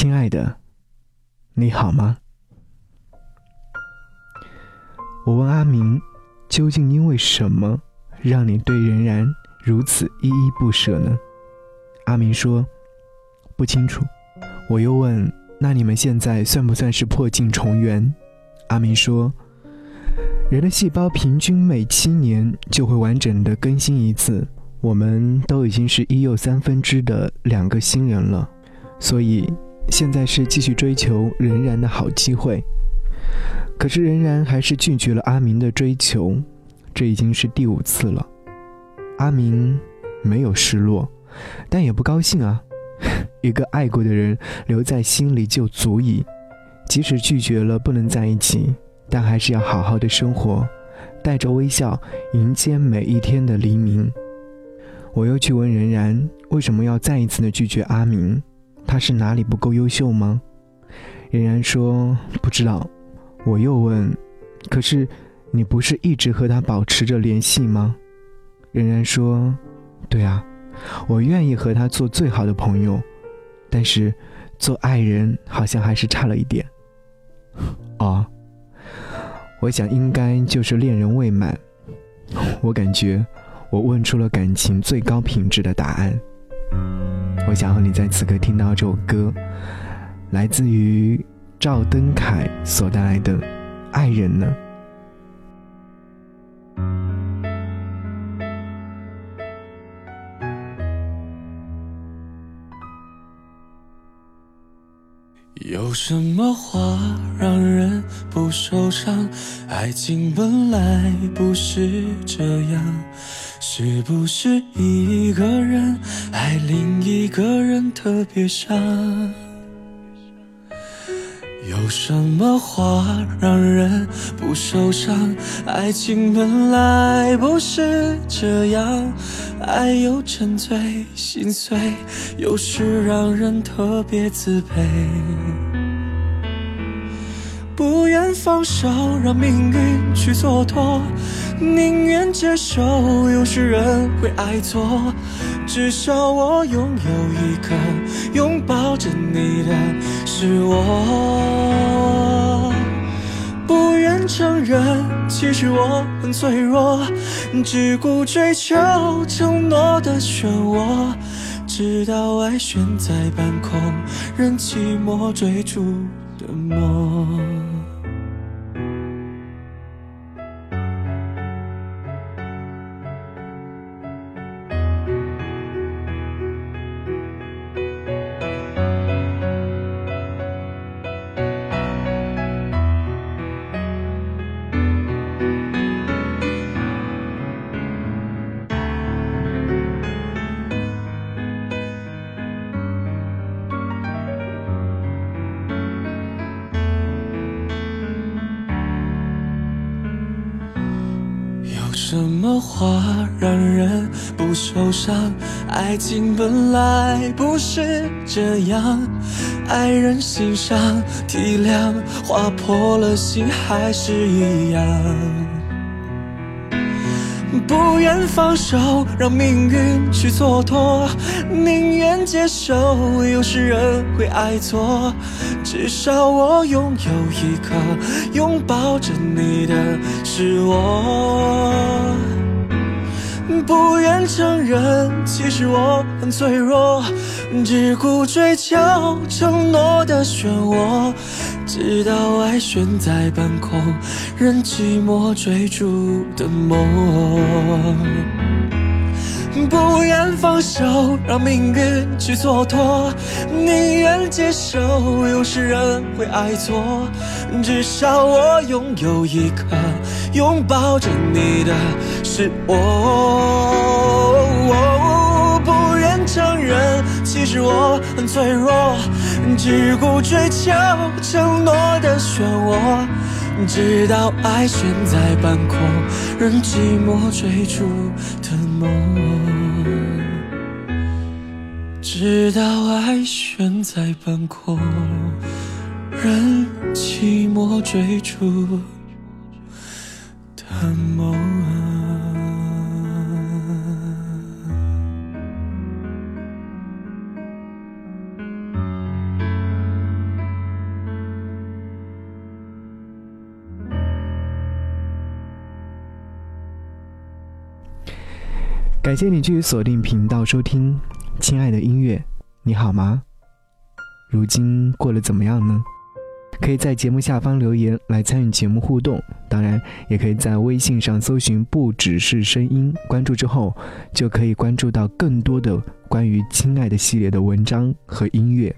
亲爱的，你好吗？我问阿明，究竟因为什么让你对仍然如此依依不舍呢？阿明说不清楚。我又问，那你们现在算不算是破镜重圆？阿明说，人的细胞平均每七年就会完整的更新一次，我们都已经是一又三分之的两个新人了，所以。现在是继续追求仍然的好机会，可是仍然还是拒绝了阿明的追求，这已经是第五次了。阿明没有失落，但也不高兴啊。一个爱过的人留在心里就足以，即使拒绝了不能在一起，但还是要好好的生活，带着微笑迎接每一天的黎明。我又去问仍然，为什么要再一次的拒绝阿明？他是哪里不够优秀吗？仍然说不知道。我又问，可是你不是一直和他保持着联系吗？仍然说，对啊，我愿意和他做最好的朋友，但是做爱人好像还是差了一点。哦，我想应该就是恋人未满。我感觉我问出了感情最高品质的答案。我想和你在此刻听到这首歌，来自于赵登凯所带来的《爱人》呢。有什么话让人不受伤？爱情本来不是这样。是不是一个人爱另一个人特别伤？有什么话让人不受伤？爱情本来不是这样，爱有沉醉心碎，有时让人特别自卑。不愿放手，让命运去蹉跎，宁愿接受有时人会爱错。至少我拥有一个拥抱着你的是我。不愿承认，其实我很脆弱，只顾追求承诺的漩涡，直到爱悬在半空，任寂寞追逐的梦。不受伤？爱情本来不是这样，爱人心伤体谅，划破了心还是一样。不愿放手，让命运去蹉跎，宁愿接受有时人会爱错。至少我拥有一个拥抱着你的是我。不愿承认，其实我很脆弱，只顾追求承诺的漩涡。直到爱悬在半空，任寂寞追逐的梦。不愿放手，让命运去蹉跎，宁愿接受有时人会爱错。至少我拥有一个拥抱着你的是我。不愿承认，其实我很脆弱。只顾追求承诺的漩涡，直到爱悬在半空，任寂寞追逐的梦。直到爱悬在半空，任寂寞追逐的梦。感谢你继续锁定频道收听，亲爱的音乐，你好吗？如今过得怎么样呢？可以在节目下方留言来参与节目互动，当然也可以在微信上搜寻“不只是声音”，关注之后就可以关注到更多的关于“亲爱的”系列的文章和音乐。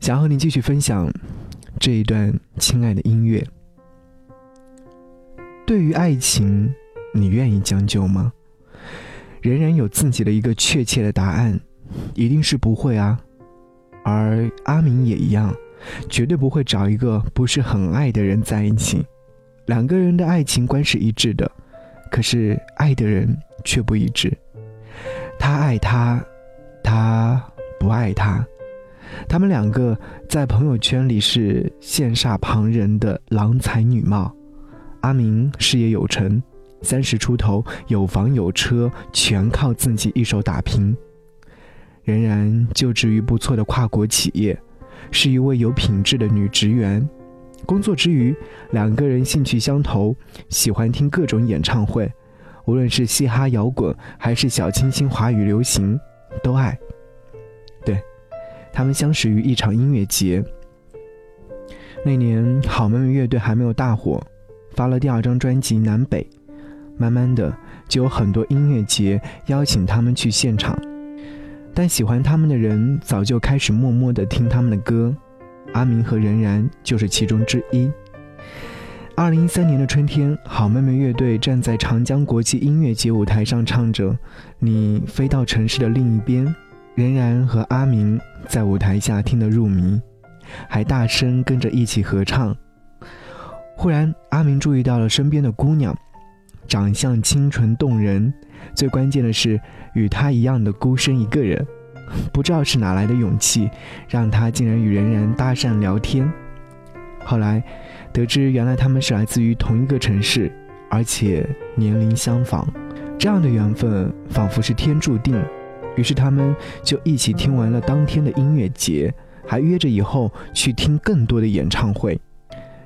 想和你继续分享这一段“亲爱的”音乐。对于爱情，你愿意将就吗？人人有自己的一个确切的答案，一定是不会啊。而阿明也一样。绝对不会找一个不是很爱的人在一起。两个人的爱情观是一致的，可是爱的人却不一致。他爱他，他不爱他。他们两个在朋友圈里是羡煞旁人的郎才女貌。阿明事业有成，三十出头，有房有车，全靠自己一手打拼。仍然就职于不错的跨国企业。是一位有品质的女职员，工作之余，两个人兴趣相投，喜欢听各种演唱会，无论是嘻哈摇滚还是小清新华语流行，都爱。对，他们相识于一场音乐节。那年，好妹妹乐队还没有大火，发了第二张专辑《南北》，慢慢的，就有很多音乐节邀请他们去现场。但喜欢他们的人早就开始默默的听他们的歌，阿明和任然就是其中之一。二零一三年的春天，好妹妹乐队站在长江国际音乐节舞台上，唱着《你飞到城市的另一边》，任然和阿明在舞台下听得入迷，还大声跟着一起合唱。忽然，阿明注意到了身边的姑娘，长相清纯动人。最关键的是，与他一样的孤身一个人，不知道是哪来的勇气，让他竟然与人然搭讪聊天。后来得知，原来他们是来自于同一个城市，而且年龄相仿，这样的缘分仿佛是天注定。于是他们就一起听完了当天的音乐节，还约着以后去听更多的演唱会。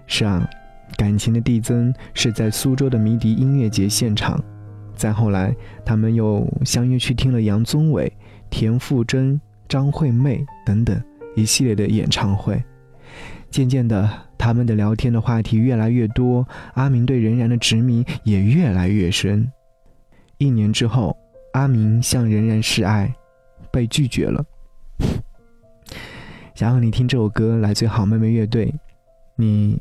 是啊，感情的递增是在苏州的迷笛音乐节现场。再后来，他们又相约去听了杨宗纬、田馥甄、张惠妹等等一系列的演唱会。渐渐的，他们的聊天的话题越来越多，阿明对任然的执迷也越来越深。一年之后，阿明向任然示爱，被拒绝了。想让你听这首歌，来自好妹妹乐队。你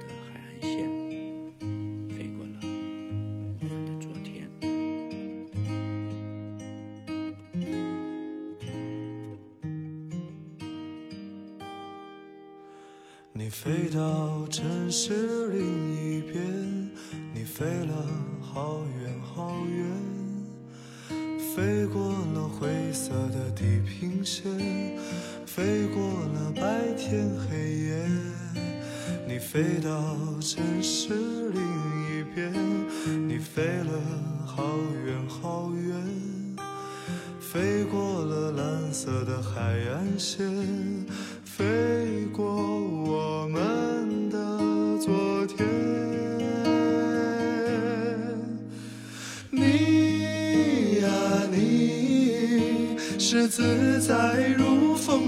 飞过了白天黑夜。你飞到城市另一边，你飞了好远好远，飞过了蓝色的海岸线，飞过我们的昨天。你呀你是自在如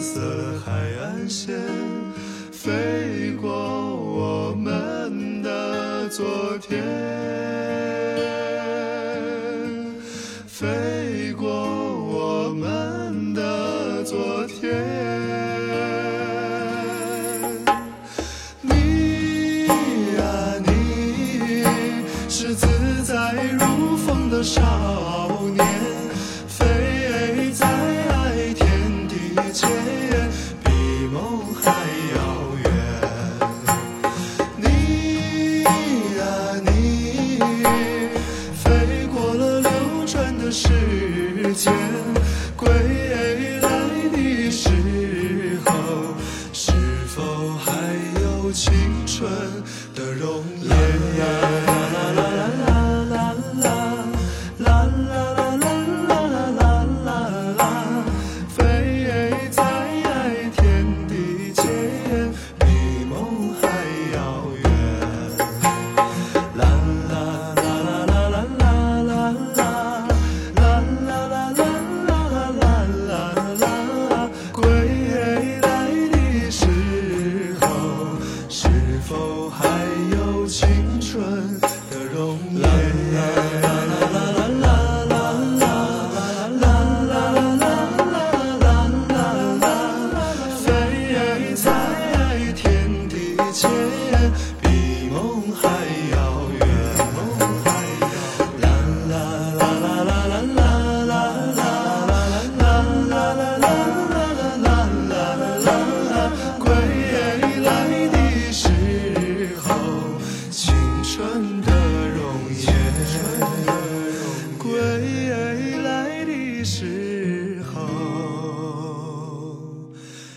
色海岸线，飞过我们的昨天，间，否还有青春的容颜？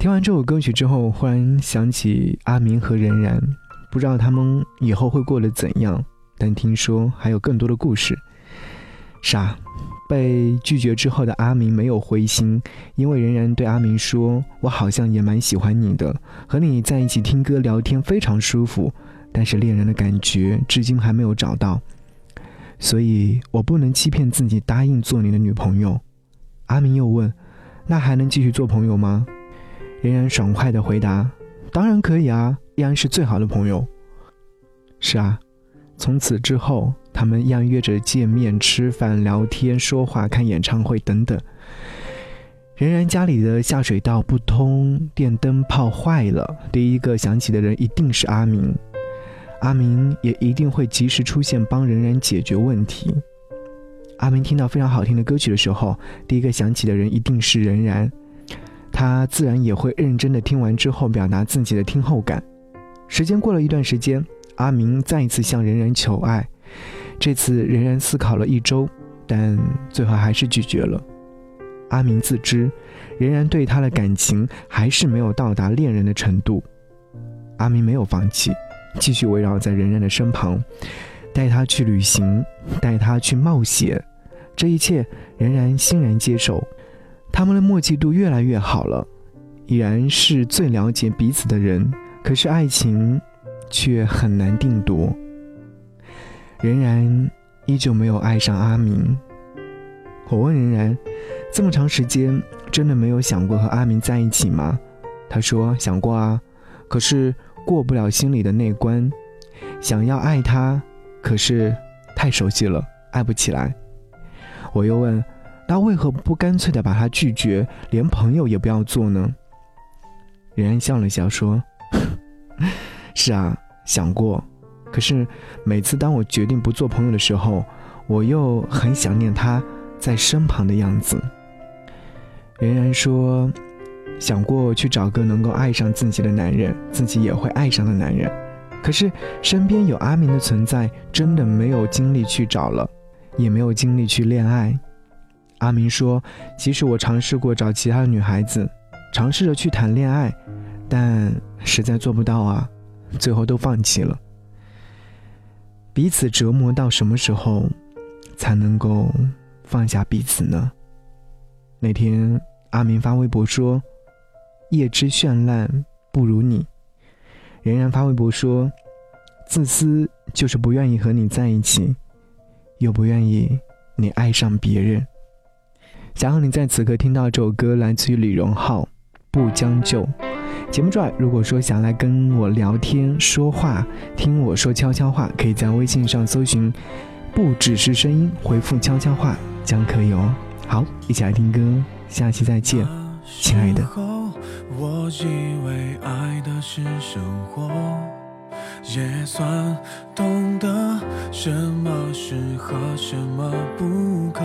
听完这首歌曲之后，忽然想起阿明和任然，不知道他们以后会过得怎样，但听说还有更多的故事。傻，被拒绝之后的阿明没有灰心，因为任然对阿明说：“我好像也蛮喜欢你的，和你在一起听歌聊天非常舒服，但是恋人的感觉至今还没有找到，所以我不能欺骗自己答应做你的女朋友。”阿明又问：“那还能继续做朋友吗？”仍然爽快地回答：“当然可以啊，依然是最好的朋友。”是啊，从此之后，他们依然约着见面、吃饭、聊天、说话、看演唱会等等。仍然家里的下水道不通，电灯泡坏了，第一个想起的人一定是阿明，阿明也一定会及时出现帮仍然解决问题。阿明听到非常好听的歌曲的时候，第一个想起的人一定是仍然。他自然也会认真的听完之后表达自己的听后感。时间过了一段时间，阿明再一次向任然求爱，这次仍然思考了一周，但最后还是拒绝了。阿明自知，仍然对他的感情还是没有到达恋人的程度。阿明没有放弃，继续围绕在任然的身旁，带他去旅行，带他去冒险，这一切仍然欣然接受。他们的默契度越来越好了，已然是最了解彼此的人。可是爱情却很难定夺。仍然依旧没有爱上阿明。我问仍然，这么长时间真的没有想过和阿明在一起吗？他说想过啊，可是过不了心里的那关。想要爱他，可是太熟悉了，爱不起来。我又问，那为何不干脆的把他拒绝，连朋友也不要做呢？任然笑了笑说：“是啊，想过，可是每次当我决定不做朋友的时候，我又很想念他在身旁的样子。”仍然说：“想过去找个能够爱上自己的男人，自己也会爱上的男人。可是身边有阿明的存在，真的没有精力去找了，也没有精力去恋爱。”阿明说：“即使我尝试过找其他女孩子，尝试着去谈恋爱，但实在做不到啊，最后都放弃了。彼此折磨到什么时候，才能够放下彼此呢？”那天。阿明发微博说：“夜之绚烂不如你。”仍然发微博说：“自私就是不愿意和你在一起，又不愿意你爱上别人。”想要你在此刻听到这首歌，来自于李荣浩，《不将就》。节目之外，如果说想来跟我聊天说话，听我说悄悄话，可以在微信上搜寻“不只是声音”，回复“悄悄话”将可以哦。好，一起来听歌。下期再见，亲爱的。我以为爱的是生活，也算懂得什么适合，什么不可。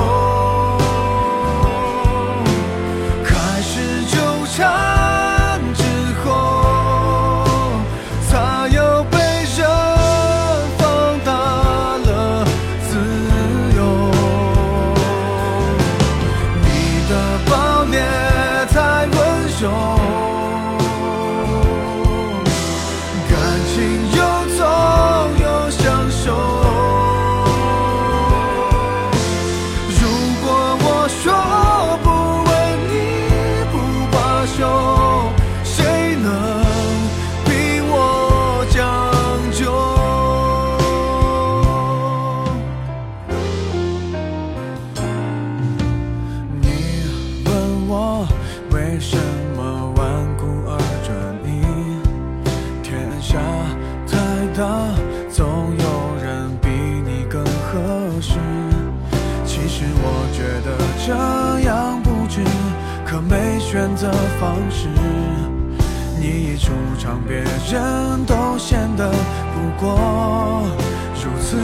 你一出场，别人都显得不过。如此，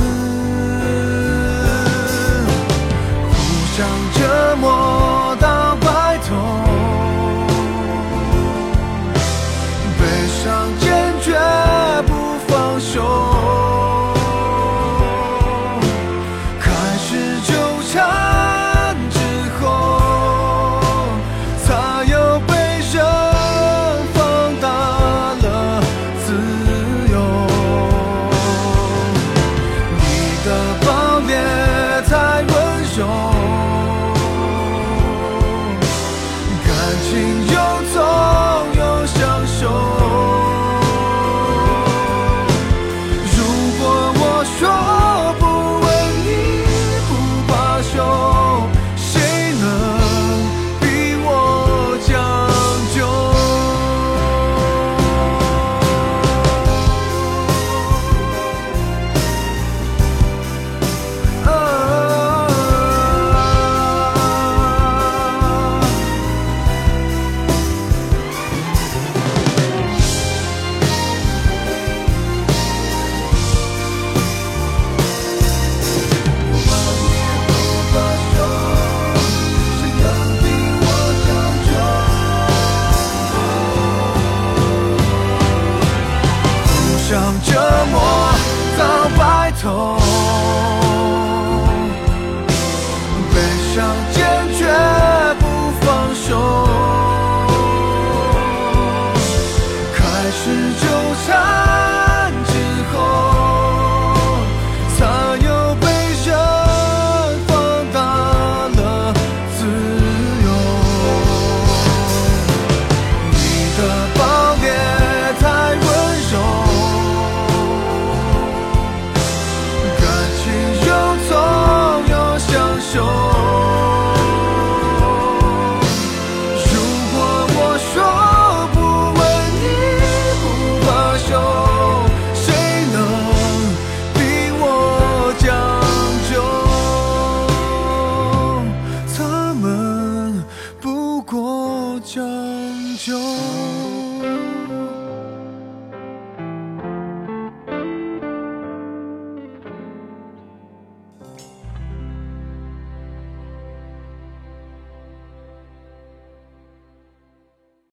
回头。